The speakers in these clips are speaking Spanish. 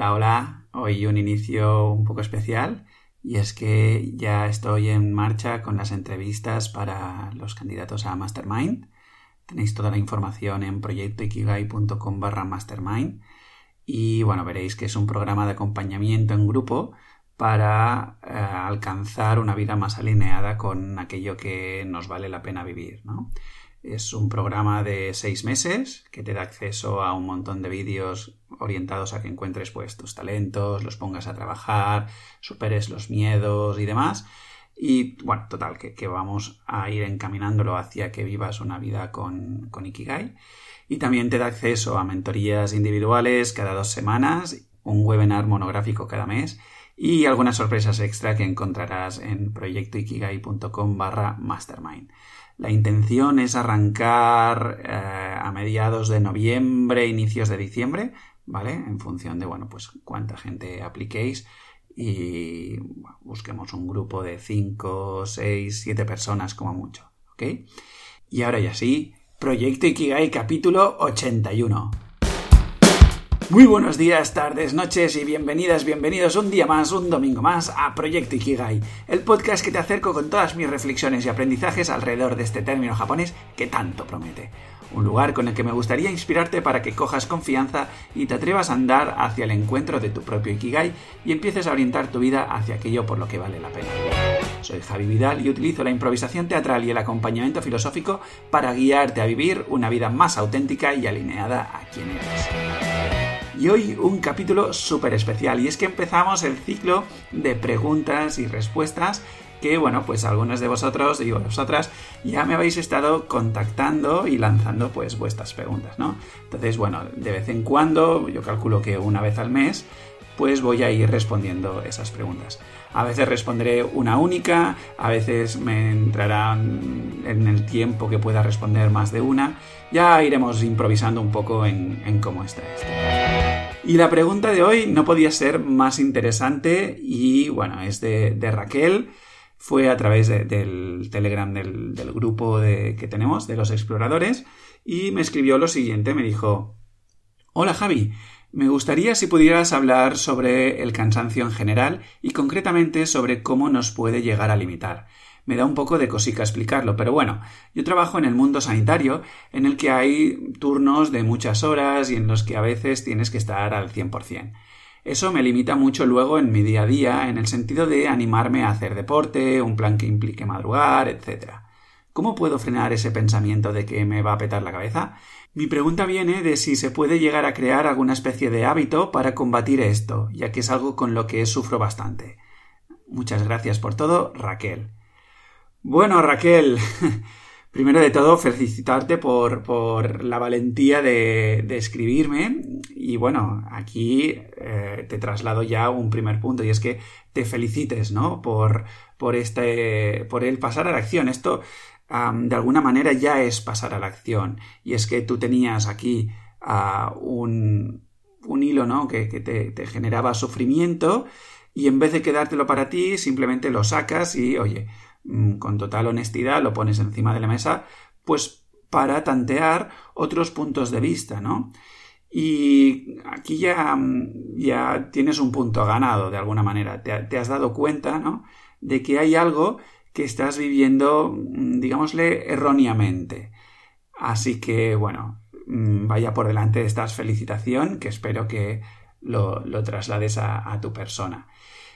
Hola, hola. Hoy un inicio un poco especial y es que ya estoy en marcha con las entrevistas para los candidatos a Mastermind. Tenéis toda la información en proyectoikigai.com barra mastermind y bueno, veréis que es un programa de acompañamiento en grupo para eh, alcanzar una vida más alineada con aquello que nos vale la pena vivir, ¿no? Es un programa de seis meses que te da acceso a un montón de vídeos orientados a que encuentres pues tus talentos, los pongas a trabajar, superes los miedos y demás. Y bueno, total, que, vamos a ir encaminándolo hacia que vivas una vida con, con Ikigai. Y también te da acceso a mentorías individuales cada dos semanas, un webinar monográfico cada mes y algunas sorpresas extra que encontrarás en proyectoikigai.com barra mastermind. La intención es arrancar eh, a mediados de noviembre, inicios de diciembre, ¿vale? En función de, bueno, pues cuánta gente apliquéis y busquemos un grupo de 5, 6, 7 personas como mucho, ¿ok? Y ahora ya sí, Proyecto Ikigai capítulo 81. Muy buenos días, tardes, noches y bienvenidas, bienvenidos un día más, un domingo más a Proyecto Ikigai, el podcast que te acerco con todas mis reflexiones y aprendizajes alrededor de este término japonés que tanto promete. Un lugar con el que me gustaría inspirarte para que cojas confianza y te atrevas a andar hacia el encuentro de tu propio Ikigai y empieces a orientar tu vida hacia aquello por lo que vale la pena. Soy Javi Vidal y utilizo la improvisación teatral y el acompañamiento filosófico para guiarte a vivir una vida más auténtica y alineada a quien eres. Y hoy un capítulo súper especial y es que empezamos el ciclo de preguntas y respuestas que, bueno, pues algunos de vosotros y vosotras ya me habéis estado contactando y lanzando pues vuestras preguntas, ¿no? Entonces, bueno, de vez en cuando, yo calculo que una vez al mes, pues voy a ir respondiendo esas preguntas. A veces responderé una única, a veces me entrarán en el tiempo que pueda responder más de una. Ya iremos improvisando un poco en, en cómo está esto. Y la pregunta de hoy no podía ser más interesante y bueno, es de, Raquel. Fue a través del Telegram del, grupo que tenemos, de los exploradores, y me escribió lo siguiente, me dijo, Hola Javi, me gustaría si pudieras hablar sobre el cansancio en general y concretamente sobre cómo nos puede llegar a limitar me da un poco de cosica explicarlo, pero bueno, yo trabajo en el mundo sanitario en el que hay turnos de muchas horas y en los que a veces tienes que estar al 100%. Eso me limita mucho luego en mi día a día en el sentido de animarme a hacer deporte, un plan que implique madrugar, etc. ¿Cómo puedo frenar ese pensamiento de que me va a petar la cabeza? Mi pregunta viene de si se puede llegar a crear alguna especie de hábito para combatir esto, ya que es algo con lo que sufro bastante. Muchas gracias por todo, Raquel. Bueno, Raquel, primero de todo felicitarte por, la valentía de, escribirme y bueno, aquí eh, te traslado ya un primer punto y es que te felicites, ¿no? Por, por, este, por el pasar a la acción. Esto de alguna manera ya es pasar a la acción y es que tú tenías aquí un, un, hilo, ¿no? Que, que te, generaba sufrimiento y en vez de quedártelo para ti, simplemente lo sacas y, oye, con total honestidad lo pones encima de la mesa, pues para tantear otros puntos de vista, ¿no? Y aquí ya, mm, ya tienes un punto ganado de alguna manera. Te, has dado cuenta, ¿no? De que hay algo que estás viviendo, mm, digámosle, erróneamente. Así que, bueno, vaya por delante de esta felicitación que espero que lo, traslades a tu persona.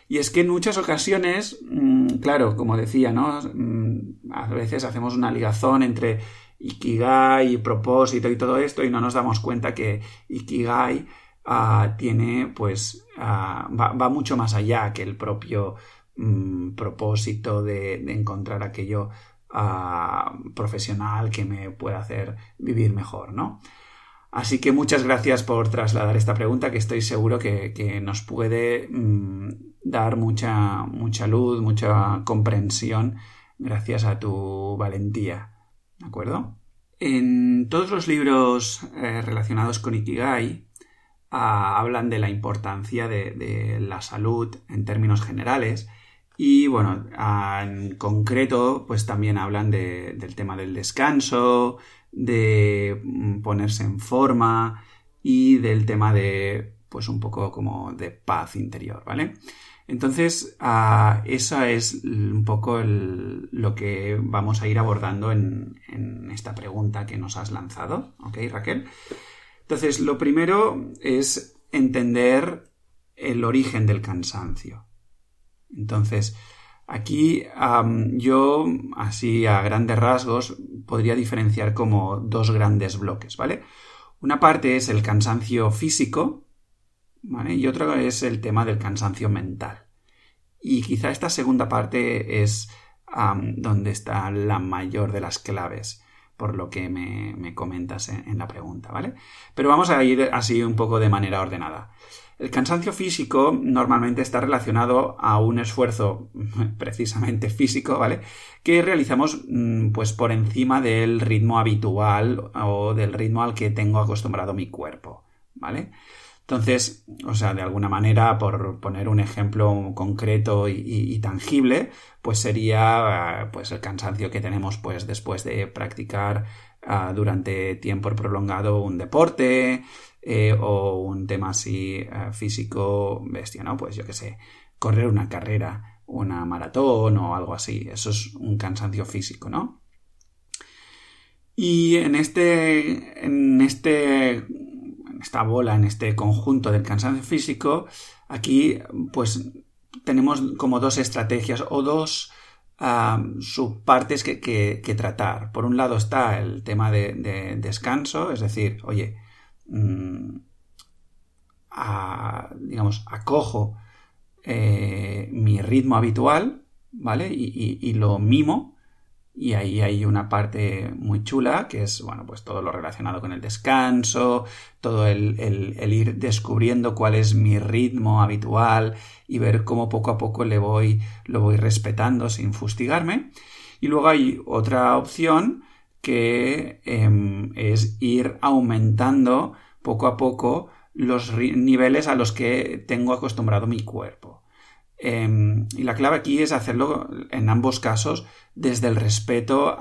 Y es que en muchas ocasiones, mm, claro, como decía, ¿no? Mm, a veces hacemos una ligazón entre Ikigai y propósito y todo esto y no nos damos cuenta que Ikigai ah, tiene, pues, ah, va, mucho más allá que el propio mm, propósito de, encontrar aquello ah, profesional que me pueda hacer vivir mejor, ¿no? Así que muchas gracias por trasladar esta pregunta que estoy seguro que, nos puede dar mucha, mucha luz, mucha comprensión gracias a tu valentía. ¿De acuerdo? En todos los libros eh, relacionados con Ikigai ah, hablan de la importancia de, la salud en términos generales y bueno, ah, en concreto pues también hablan del tema del descanso, de mm, ponerse en forma y del tema de pues un poco como de paz interior, ¿vale? Entonces, uh, eso es un poco lo que vamos a ir abordando en, en, esta pregunta que nos has lanzado, ¿ok, Raquel? Entonces, lo primero es entender el origen del cansancio. Entonces, aquí yo, así a grandes rasgos, podría diferenciar como dos grandes bloques, ¿vale? Una parte es el cansancio físico, y otro es el tema del cansancio mental. Y quizá esta segunda parte es donde está la mayor de las claves, por lo que me, comentas en, la pregunta, ¿vale? Pero vamos a ir así un poco de manera ordenada. El cansancio físico normalmente está relacionado a un esfuerzo precisamente físico, ¿vale? Que realizamos mm, pues por encima del ritmo habitual o del ritmo al que tengo acostumbrado mi cuerpo, ¿vale? Entonces, o sea, de alguna manera, por poner un ejemplo concreto y, tangible, pues sería pues el cansancio que tenemos pues después de practicar uh, durante tiempo prolongado un deporte eh, o un tema así uh, físico bestia, ¿no? Pues yo qué sé, correr una carrera, una maratón o algo así. Eso es un cansancio físico, ¿no? Y en este, en este esta bola, en este conjunto del cansancio físico, aquí pues tenemos como dos estrategias o dos subpartes que, tratar. Por un lado está el tema de, descanso, es decir, oye, mm, digamos, acojo eh, mi ritmo habitual, ¿vale? y, lo mimo y ahí hay una parte muy chula que es, bueno, pues todo lo relacionado con el descanso, todo el, el, ir descubriendo cuál es mi ritmo habitual y ver cómo poco a poco le voy, lo voy respetando sin fustigarme. Y luego hay otra opción que em, es ir aumentando poco a poco los niveles a los que tengo acostumbrado mi cuerpo. Em, y la clave aquí es hacerlo en ambos casos desde el respeto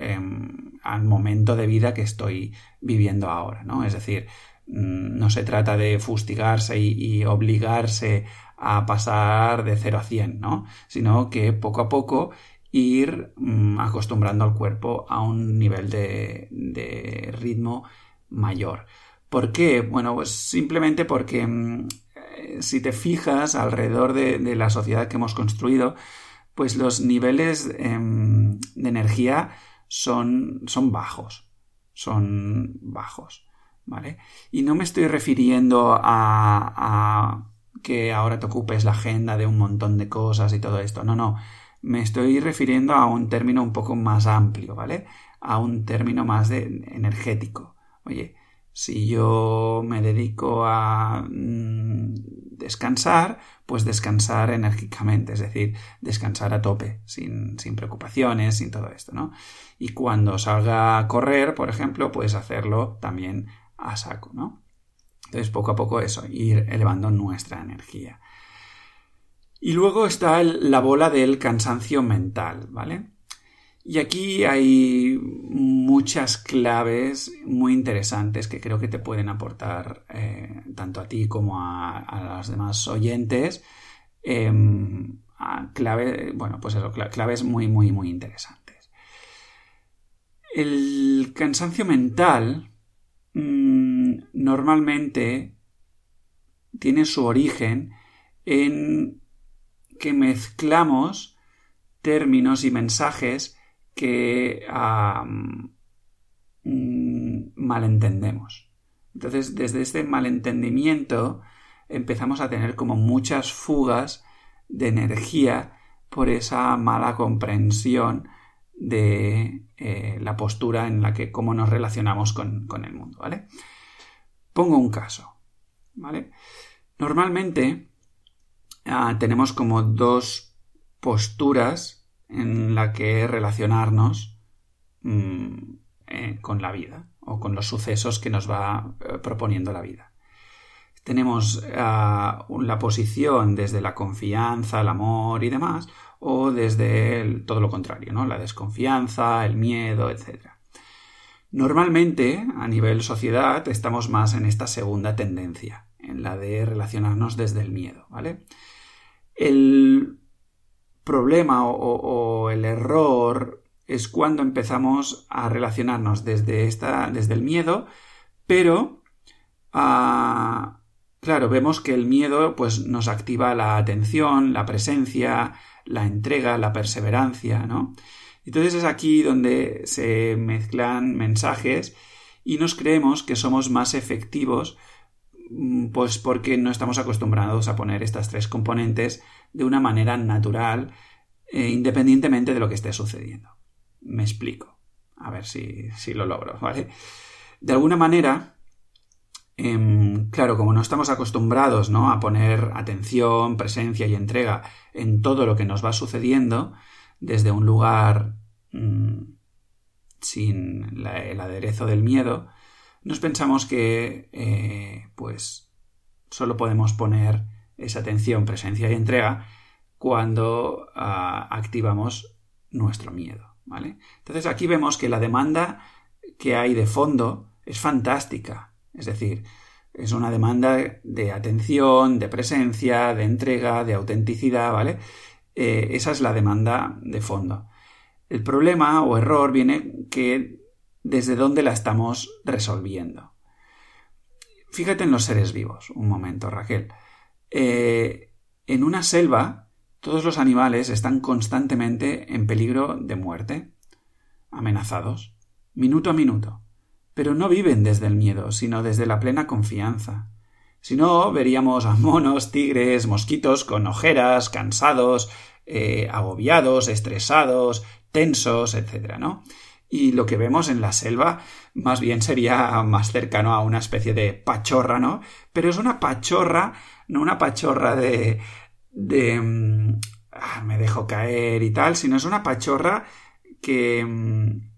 em, al momento de vida que estoy viviendo ahora, ¿no? Es decir, mm, no se trata de fustigarse y, obligarse a pasar de 0 a 100, ¿no? Sino que poco a poco ir mm, acostumbrando al cuerpo a un nivel de, ritmo mayor. ¿Por qué? Bueno, pues simplemente porque mm, si te fijas alrededor de, la sociedad que hemos construido, pues los niveles em, de energía son, son bajos, son bajos, ¿vale? Y no me estoy refiriendo a, a que ahora te ocupes la agenda de un montón de cosas y todo esto, no, no, me estoy refiriendo a un término un poco más amplio, ¿vale? A un término más de energético. Oye, si yo me dedico a mm, descansar, pues descansar enérgicamente, es decir, descansar a tope, sin, preocupaciones, sin todo esto, ¿no? Y cuando salga a correr, por ejemplo, puedes hacerlo también a saco, ¿no? Entonces, poco a poco eso, ir elevando nuestra energía. Y luego está la bola del cansancio mental, ¿vale? Y aquí hay muchas claves muy interesantes que creo que te pueden aportar eh, tanto a ti como a, los demás oyentes. Clave, bueno, pues eso, claves muy, muy, muy interesantes. El cansancio mental mm, normalmente tiene su origen en que mezclamos términos y mensajes que mm, malentendemos. Entonces, desde este malentendimiento empezamos a tener como muchas fugas de energía por esa mala comprensión de eh, la postura en la que cómo nos relacionamos con, el mundo, ¿vale? Pongo un caso, ¿vale? Normalmente ah, tenemos como dos posturas en la que relacionarnos mm, eh, con la vida o con los sucesos que nos va eh, proponiendo la vida. Tenemos ah, la posición desde la confianza, el amor y demás, o desde todo lo contrario, ¿no? La desconfianza, el miedo, etc. Normalmente, a nivel sociedad, estamos más en esta segunda tendencia, en la de relacionarnos desde el miedo, ¿vale? El problema o, el error es cuando empezamos a relacionarnos desde, esta, desde el miedo, pero ah, claro, vemos que el miedo pues, nos activa la atención, la presencia, la entrega, la perseverancia, ¿no? Entonces es aquí donde se mezclan mensajes y nos creemos que somos más efectivos pues porque no estamos acostumbrados a poner estas tres componentes de una manera natural eh, independientemente de lo que esté sucediendo. Me explico. A ver si, si lo logro, ¿vale? De alguna manera, em, claro, como no estamos acostumbrados ¿no? a poner atención, presencia y entrega en todo lo que nos va sucediendo, desde un lugar mm, sin el aderezo del miedo, nos pensamos que eh, pues solo podemos poner esa atención, presencia y entrega cuando ah, activamos nuestro miedo. ¿vale? Entonces aquí vemos que la demanda que hay de fondo es fantástica. Es decir, es una demanda de atención, de presencia, de entrega, de autenticidad, ¿vale? Eh, esa es la demanda de fondo. El problema o error viene que desde dónde la estamos resolviendo. Fíjate en los seres vivos, un momento, Raquel. Eh, en una selva, todos los animales están constantemente en peligro de muerte, amenazados, minuto a minuto, pero no viven desde el miedo, sino desde la plena confianza. Si no, veríamos a monos, tigres, mosquitos con ojeras, cansados, eh, agobiados, estresados, tensos, etcétera, ¿no? Y lo que vemos en la selva más bien sería más cercano a una especie de pachorra, ¿no? Pero es una pachorra, no una pachorra de. de. Mm, ah, me dejo caer y tal, sino es una pachorra que. Mm,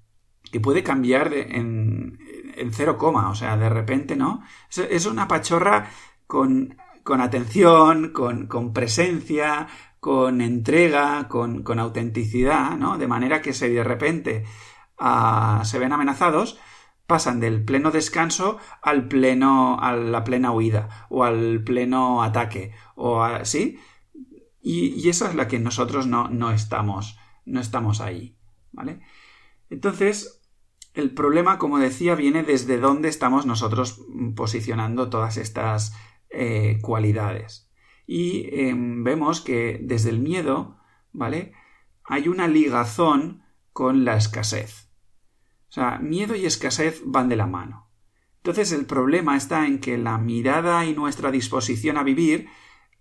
que puede cambiar en, en cero coma, o sea, de repente, ¿no? Es, una pachorra con, con atención, con, con presencia, con entrega, con, con autenticidad, ¿no? De manera que si de repente se ven amenazados, pasan del pleno descanso al pleno, a la plena huida, o al pleno ataque, o así. Y, y, esa es la que nosotros no, no estamos, no estamos ahí, ¿vale? Entonces, el problema, como decía, viene desde dónde estamos nosotros posicionando todas estas eh, cualidades y em, vemos que desde el miedo, ¿vale? Hay una ligazón con la escasez. O sea, miedo y escasez van de la mano. Entonces el problema está en que la mirada y nuestra disposición a vivir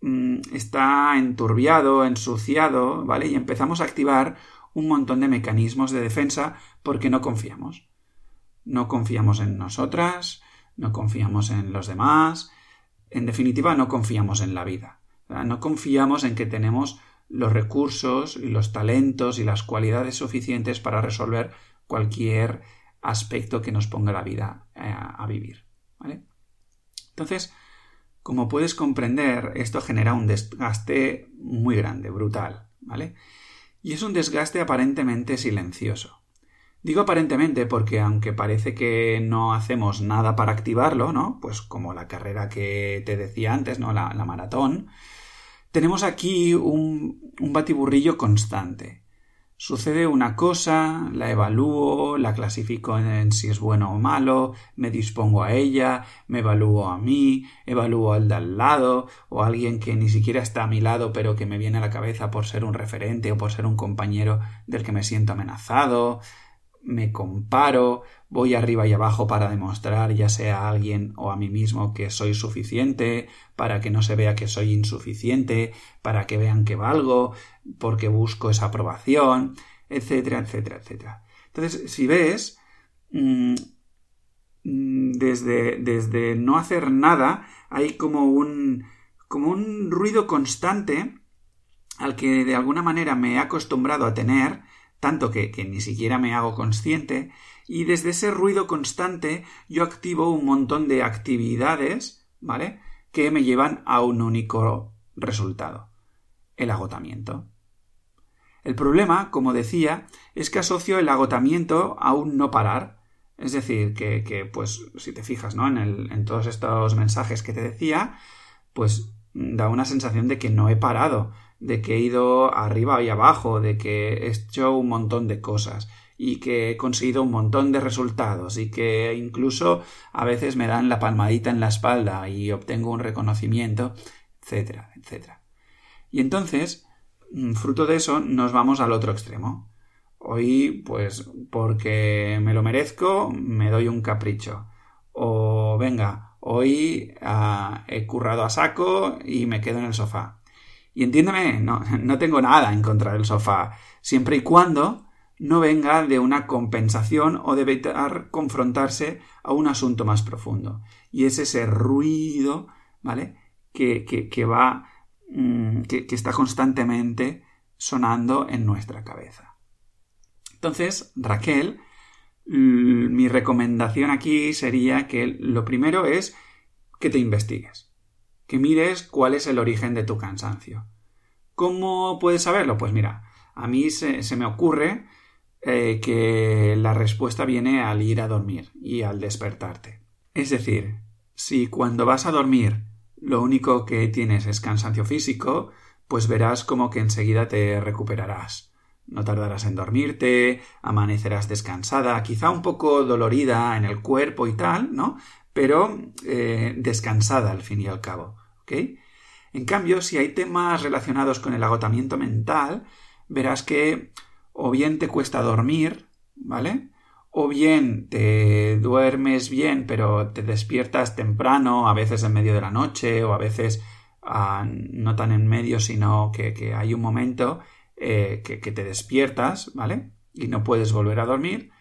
mm, está enturbiado, ensuciado, ¿vale? Y empezamos a activar un montón de mecanismos de defensa porque no confiamos. No confiamos en nosotras, no confiamos en los demás, en definitiva no confiamos en la vida. No confiamos en que tenemos los recursos y los talentos y las cualidades suficientes para resolver cualquier aspecto que nos ponga la vida eh, a, vivir. Entonces, como puedes comprender, esto genera un desgaste muy grande, brutal, ¿vale? Y es un desgaste aparentemente silencioso. Digo aparentemente porque aunque parece que no hacemos nada para activarlo, ¿no? Pues como la carrera que te decía antes, ¿no? La, la maratón, tenemos aquí un, batiburrillo constante. Sucede una cosa, la evalúo, la clasifico en, si es bueno o malo, me dispongo a ella, me evalúo a mí, evalúo al de al lado, o a alguien que ni siquiera está a mi lado pero que me viene a la cabeza por ser un referente o por ser un compañero del que me siento amenazado, me comparo, voy arriba y abajo para demostrar ya sea a alguien o a mí mismo que soy suficiente, para que no se vea que soy insuficiente, para que vean que valgo, porque busco esa aprobación, etcétera, etcétera, etcétera. Entonces, si ves, mm, mm, desde, desde no hacer nada hay como un, como un ruido constante al que de alguna manera me he acostumbrado a tener, tanto que, ni siquiera me hago consciente, y desde ese ruido constante yo activo un montón de actividades, ¿vale? Que me llevan a un único resultado, el agotamiento. El problema, como decía, es que asocio el agotamiento a un no parar, Es decir, que, pues, si te fijas, ¿no? En, en todos estos mensajes que te decía, pues da una sensación de que no he parado, de que he ido arriba y abajo, de que he hecho un montón de cosas y que he conseguido un montón de resultados y que incluso a veces me dan la palmadita en la espalda y obtengo un reconocimiento, etcétera, etcétera. Y entonces, mm, fruto de eso, nos vamos al otro extremo. Hoy, pues, porque me lo merezco, me doy un capricho. O venga, hoy ah, he currado a saco y me quedo en el sofá. Y entiéndeme, no, no tengo nada en contra del sofá, siempre y cuando no venga de una compensación o de evitar confrontarse a un asunto más profundo. Y es ese ruido, ¿vale? Que, que, va, mm, que, que está constantemente sonando en nuestra cabeza. Entonces, Raquel, mi recomendación aquí sería que lo primero es que te investigues, que mires cuál es el origen de tu cansancio. ¿Cómo puedes saberlo? Pues mira, a mí se, me ocurre eh, que la respuesta viene al ir a dormir y al despertarte. Es decir, si cuando vas a dormir lo único que tienes es cansancio físico, pues verás como que enseguida te recuperarás. No tardarás en dormirte, amanecerás descansada, quizá un poco dolorida en el cuerpo y tal, ¿no? Pero eh, descansada al fin y al cabo, En cambio, si hay temas relacionados con el agotamiento mental, verás que o bien te cuesta dormir, ¿vale? O bien te duermes bien, pero te despiertas temprano, a veces en medio de la noche, o a veces ah, no tan en medio, sino que, que hay un momento eh, que, te despiertas, ¿vale? Y no puedes volver a dormir,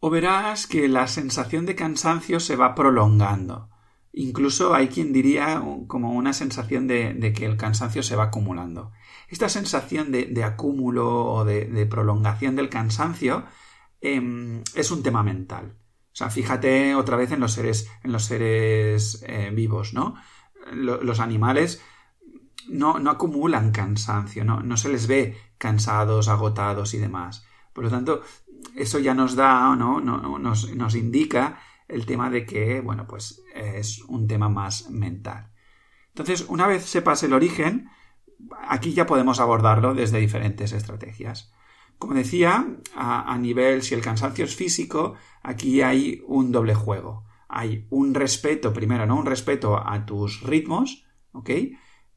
o verás que la sensación de cansancio se va prolongando. Incluso hay quien diría como una sensación de, que el cansancio se va acumulando. Esta sensación de, acúmulo o de, prolongación del cansancio em, es un tema mental. O sea, fíjate otra vez en los seres, en los seres eh, vivos, ¿no? los animales no, no acumulan cansancio, no, no se les ve cansados, agotados y demás. Por lo tanto, eso ya nos da, ¿no? Nos, nos, indica el tema de que, bueno, pues es un tema más mental. Entonces, una vez sepas el origen, aquí ya podemos abordarlo desde diferentes estrategias. Como decía, a, nivel, si el cansancio es físico, aquí hay un doble juego. Hay un respeto, primero, ¿no? Un respeto a tus ritmos, ¿ok?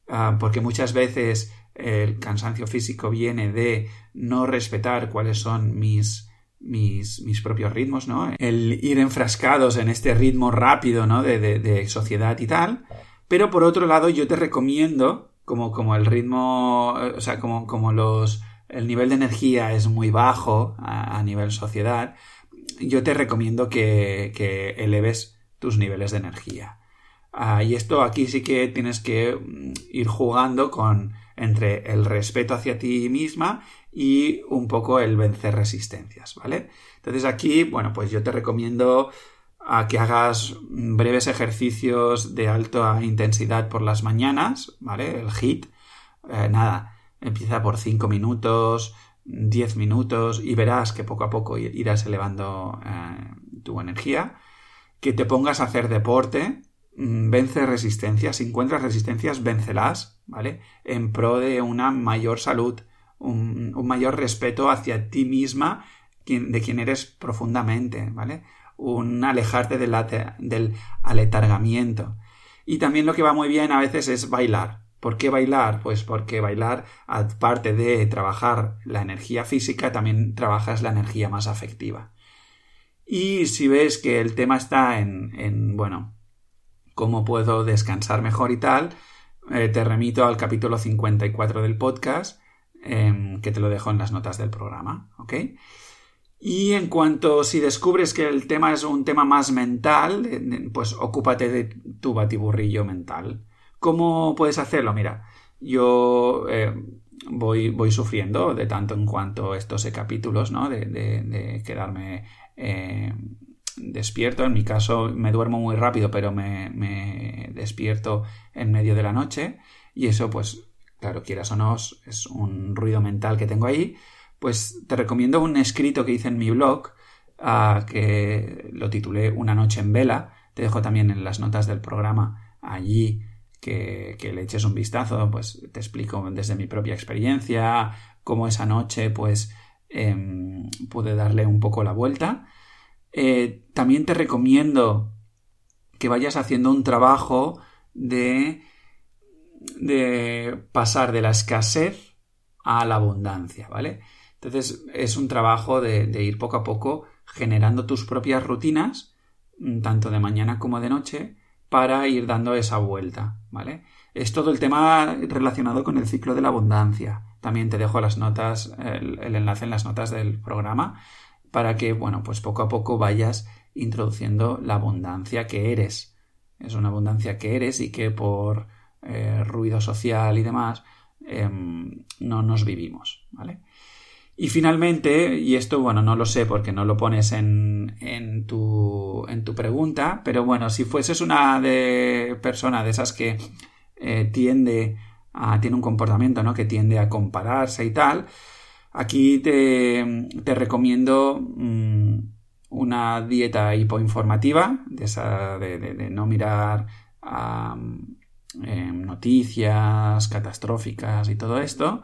Ah, porque muchas veces el cansancio físico viene de no respetar cuáles son mis, mis, mis propios ritmos, ¿no? El ir enfrascados en este ritmo rápido, ¿no? De, de, sociedad y tal. Pero por otro lado, yo te recomiendo, como, como el ritmo, o sea, como, como los, el nivel de energía es muy bajo a, a nivel sociedad, yo te recomiendo que, que eleves tus niveles de energía. Ah, y esto aquí sí que tienes que mm, ir jugando con entre el respeto hacia ti misma y un poco el vencer resistencias, ¿vale? Entonces aquí, bueno, pues yo te recomiendo a que hagas breves ejercicios de alta intensidad por las mañanas, ¿vale? El HIT, eh, nada, empieza por 5 minutos, 10 minutos y verás que poco a poco irás elevando eh, tu energía. Que te pongas a hacer deporte, Mm, vence resistencias, si encuentras resistencias, véncelas, ¿vale? En pro de una mayor salud, un, mayor respeto hacia ti misma, de quien eres profundamente, ¿vale? Un alejarte del, del aletargamiento. Y también lo que va muy bien a veces es bailar. ¿Por qué bailar? Pues porque bailar, aparte de trabajar la energía física, también trabajas la energía más afectiva. Y si ves que el tema está en, en bueno, cómo puedo descansar mejor y tal, eh, te remito al capítulo 54 del podcast, em, que te lo dejo en las notas del programa, ¿ok? Y en cuanto si descubres que el tema es un tema más mental, pues ocúpate de tu batiburrillo mental. ¿Cómo puedes hacerlo? Mira, yo eh, voy, voy sufriendo de tanto en cuanto estos capítulos, ¿no? De, quedarme eh, despierto. En mi caso me duermo muy rápido, pero me, despierto en medio de la noche. Y eso, pues, claro, quieras o no, es un ruido mental que tengo ahí. Pues te recomiendo un escrito que hice en mi blog que lo titulé Una noche en vela. Te dejo también en las notas del programa allí que, le eches un vistazo, pues te explico desde mi propia experiencia cómo esa noche pues em, pude darle un poco la vuelta. Eh, también te recomiendo que vayas haciendo un trabajo de, de pasar de la escasez a la abundancia, ¿vale? Entonces es un trabajo de, ir poco a poco generando tus propias rutinas, mm, tanto de mañana como de noche, para ir dando esa vuelta, ¿vale? Es todo el tema relacionado con el ciclo de la abundancia. También te dejo las notas, el, enlace en las notas del programa para que, bueno, pues poco a poco vayas introduciendo la abundancia que eres. Es una abundancia que eres y que por eh, ruido social y demás em, no nos vivimos, ¿vale? Y finalmente, y esto, bueno, no lo sé porque no lo pones en, en, tu, en tu pregunta, pero bueno, si fueses una de persona de esas que eh, tiende a, tiene un comportamiento, ¿no? Que tiende a compararse y tal, aquí te, te recomiendo mm, una dieta hipoinformativa, de esa, de, de, no mirar em, noticias catastróficas y todo esto,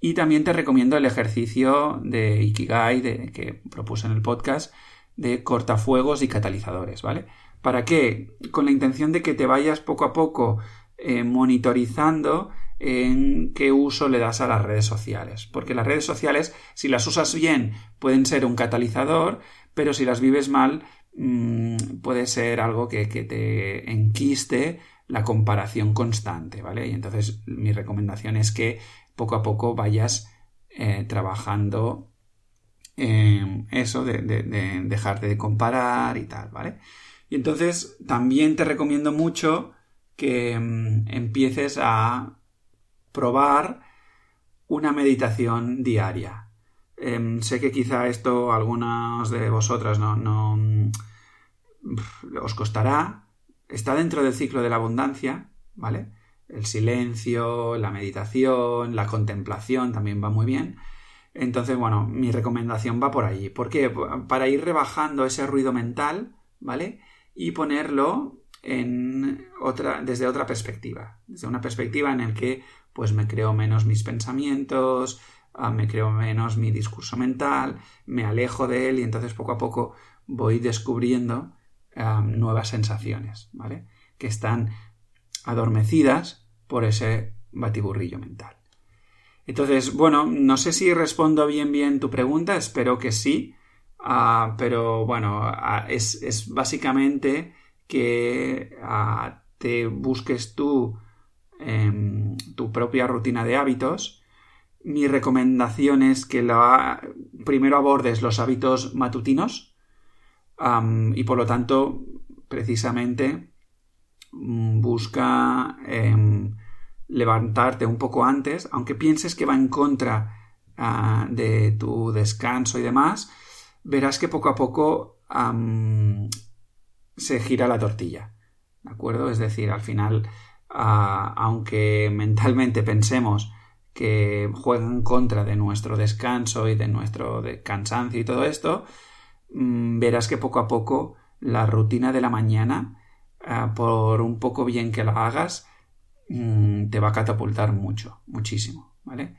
y también te recomiendo el ejercicio de Ikigai que propuse en el podcast de cortafuegos y catalizadores, ¿vale? ¿Para qué? Con la intención de que te vayas poco a poco eh, monitorizando en qué uso le das a las redes sociales. Porque las redes sociales, si las usas bien, pueden ser un catalizador, pero si las vives mal, mmm, puede ser algo que, que, te enquiste la comparación constante, ¿vale? Y entonces mi recomendación es que poco a poco vayas eh, trabajando en eso de, dejarte de comparar y tal, ¿vale? Y entonces también te recomiendo mucho que mm, empieces a probar una meditación diaria. Em, sé que quizá esto a algunos de vosotras no, no mm, os costará. Está dentro del ciclo de la abundancia, ¿vale? el silencio, la meditación, la contemplación también va muy bien. Entonces, bueno, mi recomendación va por ahí. ¿Por qué? Para ir rebajando ese ruido mental, ¿vale? Y ponerlo en otra, desde otra perspectiva. Desde una perspectiva en la que pues me creo menos mis pensamientos, ah, me creo menos mi discurso mental, me alejo de él y entonces poco a poco voy descubriendo nuevas sensaciones, ¿vale? Que están adormecidas por ese batiburrillo mental. Entonces, bueno, no sé si respondo bien bien tu pregunta, espero que sí, ah, pero bueno, ah, es, básicamente que ah, te busques tú em, tu propia rutina de hábitos. Mi recomendación es que la, primero abordes los hábitos matutinos y por lo tanto, precisamente, Mm, busca em, levantarte un poco antes, aunque pienses que va en contra ah, de tu descanso y demás, verás que poco a poco se gira la tortilla. ¿De acuerdo? Es decir, al final, ah, aunque mentalmente pensemos que juega en contra de nuestro descanso y de nuestro cansancio y todo esto, verás que poco a poco la rutina de la mañana Ah, por un poco bien que lo hagas, mm, te va a catapultar mucho, muchísimo, ¿vale?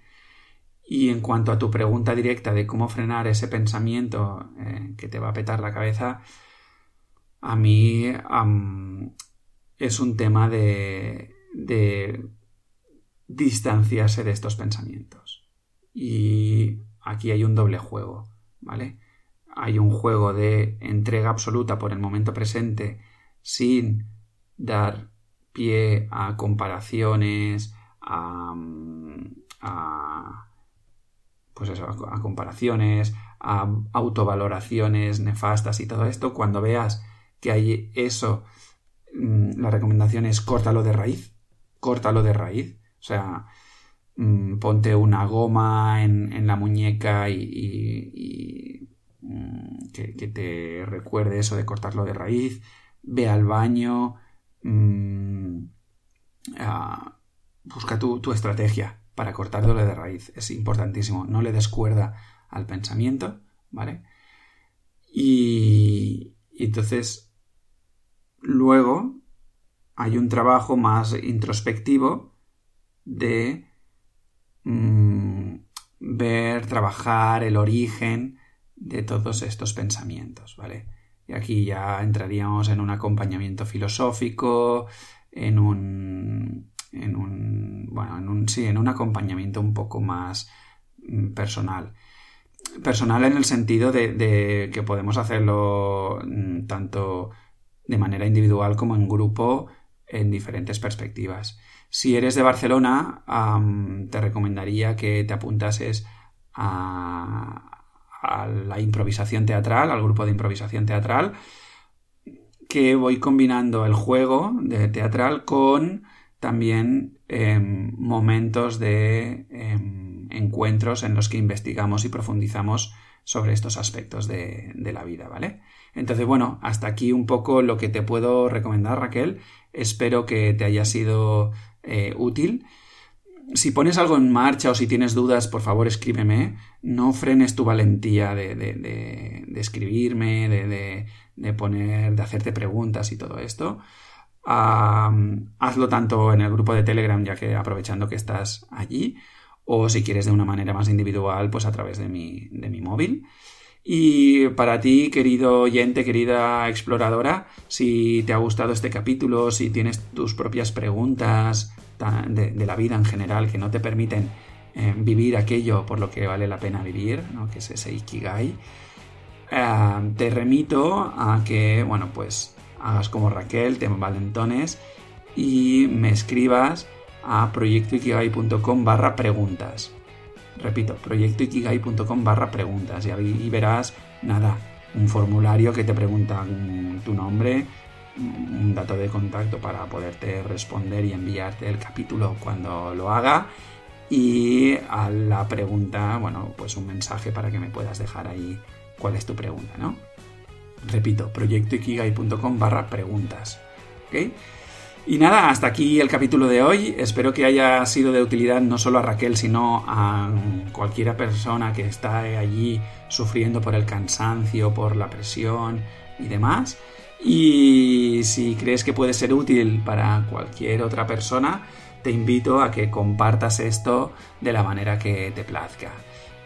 Y en cuanto a tu pregunta directa de cómo frenar ese pensamiento eh, que te va a petar la cabeza, a mí es un tema de, de distanciarse de estos pensamientos. Y aquí hay un doble juego, ¿vale? Hay un juego de entrega absoluta por el momento presente sin dar pie a comparaciones, a, pues eso, a comparaciones, a autovaloraciones nefastas y todo esto, cuando veas que hay eso, mm, la recomendación es córtalo de raíz, córtalo de raíz, o sea, mm, ponte una goma en, la muñeca y, mm, que, te recuerde eso de cortarlo de raíz, ve al baño, mm, busca tu, estrategia para cortarlo de raíz. Es importantísimo. No le des cuerda al pensamiento, ¿vale? Y, entonces, luego hay un trabajo más introspectivo de mm, ver, trabajar el origen de todos estos pensamientos, ¿vale? Y aquí ya entraríamos en un acompañamiento filosófico, en un, en un, bueno, en un, sí, en un acompañamiento un poco más mm, personal personal en el sentido de, que podemos hacerlo mm, tanto de manera individual como en grupo en diferentes perspectivas. Si eres de Barcelona, te recomendaría que te apuntases a, la improvisación teatral, al grupo de improvisación teatral, que voy combinando el juego de teatral con también em, momentos de em, encuentros en los que investigamos y profundizamos sobre estos aspectos de, la vida, ¿vale? Entonces, bueno, hasta aquí un poco lo que te puedo recomendar, Raquel. Espero que te haya sido eh, útil. Si pones algo en marcha o si tienes dudas, por favor escríbeme. No frenes tu valentía de, de, de escribirme, de, poner, de hacerte preguntas y todo esto hazlo tanto en el grupo de Telegram, ya que aprovechando que estás allí, o si quieres de una manera más individual, pues a través de mi, de mi móvil. Y para ti, querido oyente, querida exploradora, si te ha gustado este capítulo, si tienes tus propias preguntas de, la vida en general que no te permiten eh, vivir aquello por lo que vale la pena vivir, ¿no? que es ese Ikigai, eh, te remito a que, bueno, pues hagas como Raquel, te valentones y me escribas a proyectoikigai.com barra preguntas. Repito, proyectoikigai.com barra preguntas y ahí verás, nada, un formulario que te pregunta tu nombre, un dato de contacto para poderte responder y enviarte el capítulo cuando lo haga y a la pregunta, bueno, pues un mensaje para que me puedas dejar ahí cuál es tu pregunta, ¿no? Repito, proyectoikigai.com barra preguntas. Y nada, hasta aquí el capítulo de hoy. Espero que haya sido de utilidad no solo a Raquel, sino a cualquiera persona que está allí sufriendo por el cansancio, por la presión y demás. Y si crees que puede ser útil para cualquier otra persona, te invito a que compartas esto de la manera que te plazca.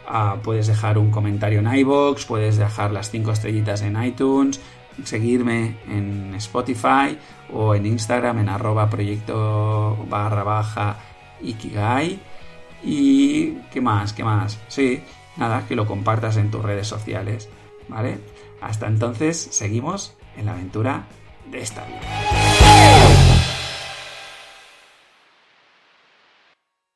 Ah, puedes dejar un comentario en iBox, puedes dejar las 5 estrellitas en iTunes, seguirme en Spotify o en Instagram en arroba proyecto barra baja Ikigai. Y qué más, qué más. Sí, nada, que lo compartas en tus redes sociales. ¿Vale? Hasta entonces, seguimos en la aventura de esta vida.